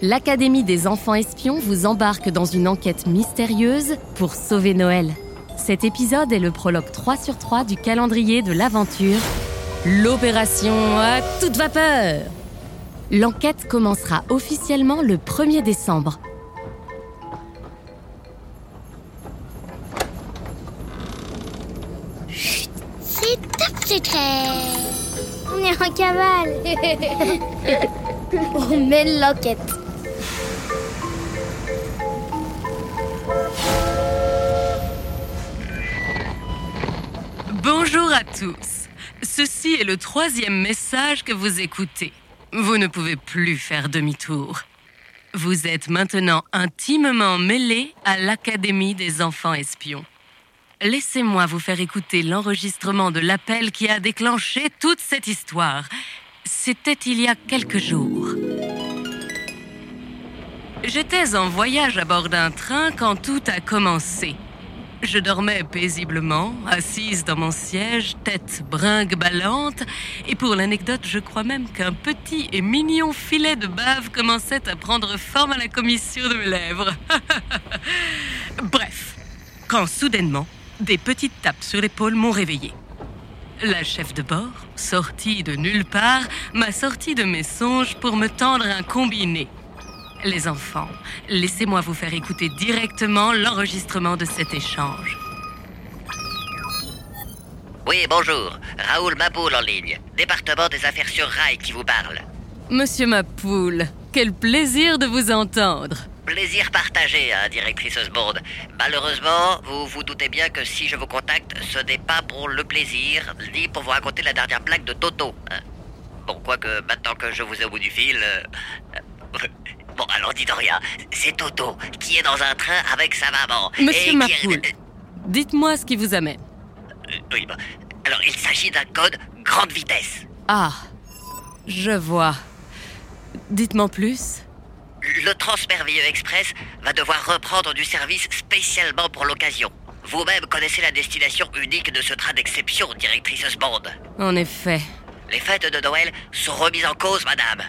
l'Académie des enfants espions vous embarque dans une enquête mystérieuse pour sauver Noël. Cet épisode est le prologue 3 sur 3 du calendrier de l'aventure, l'opération à toute vapeur. L'enquête commencera officiellement le 1er décembre. C'est top secret On est en cavale On mène l'enquête à tous. Ceci est le troisième message que vous écoutez. Vous ne pouvez plus faire demi-tour. Vous êtes maintenant intimement mêlé à l'Académie des enfants espions. Laissez-moi vous faire écouter l'enregistrement de l'appel qui a déclenché toute cette histoire. C'était il y a quelques jours. J'étais en voyage à bord d'un train quand tout a commencé. Je dormais paisiblement, assise dans mon siège, tête brinque-ballante, et pour l'anecdote, je crois même qu'un petit et mignon filet de bave commençait à prendre forme à la commission de mes lèvres. Bref, quand soudainement, des petites tapes sur l'épaule m'ont réveillé. La chef de bord, sortie de nulle part, m'a sorti de mes songes pour me tendre un combiné. Les enfants, laissez-moi vous faire écouter directement l'enregistrement de cet échange. Oui, bonjour. Raoul Maboul en ligne. Département des affaires sur rail qui vous parle. Monsieur Mapoule, quel plaisir de vous entendre. Plaisir partagé, hein, directrice Osborne. Malheureusement, vous vous doutez bien que si je vous contacte, ce n'est pas pour le plaisir, ni pour vous raconter la dernière blague de Toto. hein. Bon, quoique maintenant que je vous ai au bout du fil... euh, euh, Bon, alors dites rien. C'est Toto qui est dans un train avec sa maman. Monsieur qui- Mapoule, dites-moi ce qui vous amène. Euh, oui, bon. Alors, il s'agit d'un code grande vitesse. Ah, je vois. Dites-moi plus. Le Transpervieux Express va devoir reprendre du service spécialement pour l'occasion. Vous-même connaissez la destination unique de ce train d'exception, directrice Osborne. En effet. Les fêtes de Noël sont remises en cause, madame.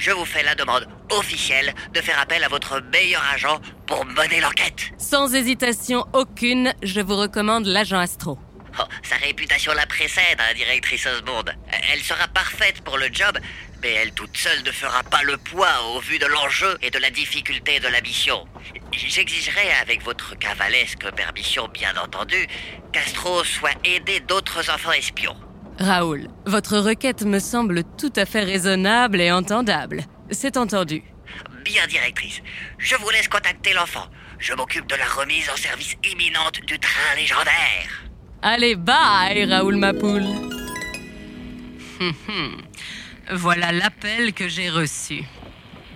Je vous fais la demande officielle de faire appel à votre meilleur agent pour mener l'enquête. Sans hésitation aucune, je vous recommande l'agent Astro. Oh, sa réputation la précède, hein, directrice Osborne. Elle sera parfaite pour le job, mais elle toute seule ne fera pas le poids au vu de l'enjeu et de la difficulté de la mission. J'exigerai, avec votre cavalesque permission bien entendu, qu'Astro soit aidé d'autres enfants espions. Raoul, votre requête me semble tout à fait raisonnable et entendable. C'est entendu. Bien, directrice. Je vous laisse contacter l'enfant. Je m'occupe de la remise en service imminente du train légendaire. Allez, bye, Raoul Mapoule. Hum, hum. voilà l'appel que j'ai reçu.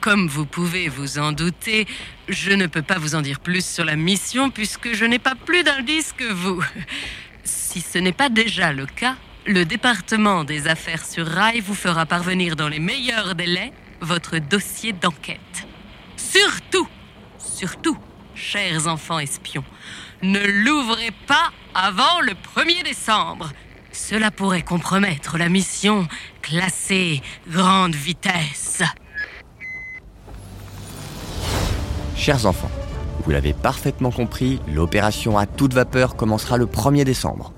Comme vous pouvez vous en douter, je ne peux pas vous en dire plus sur la mission puisque je n'ai pas plus d'indices que vous. Si ce n'est pas déjà le cas, le département des affaires sur rail vous fera parvenir dans les meilleurs délais votre dossier d'enquête. Surtout, surtout, chers enfants espions, ne l'ouvrez pas avant le 1er décembre. Cela pourrait compromettre la mission classée grande vitesse. Chers enfants, vous l'avez parfaitement compris, l'opération à toute vapeur commencera le 1er décembre.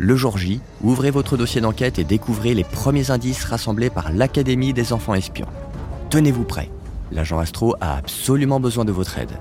Le jour J, ouvrez votre dossier d'enquête et découvrez les premiers indices rassemblés par l'Académie des enfants espions. Tenez-vous prêts, l'agent Astro a absolument besoin de votre aide.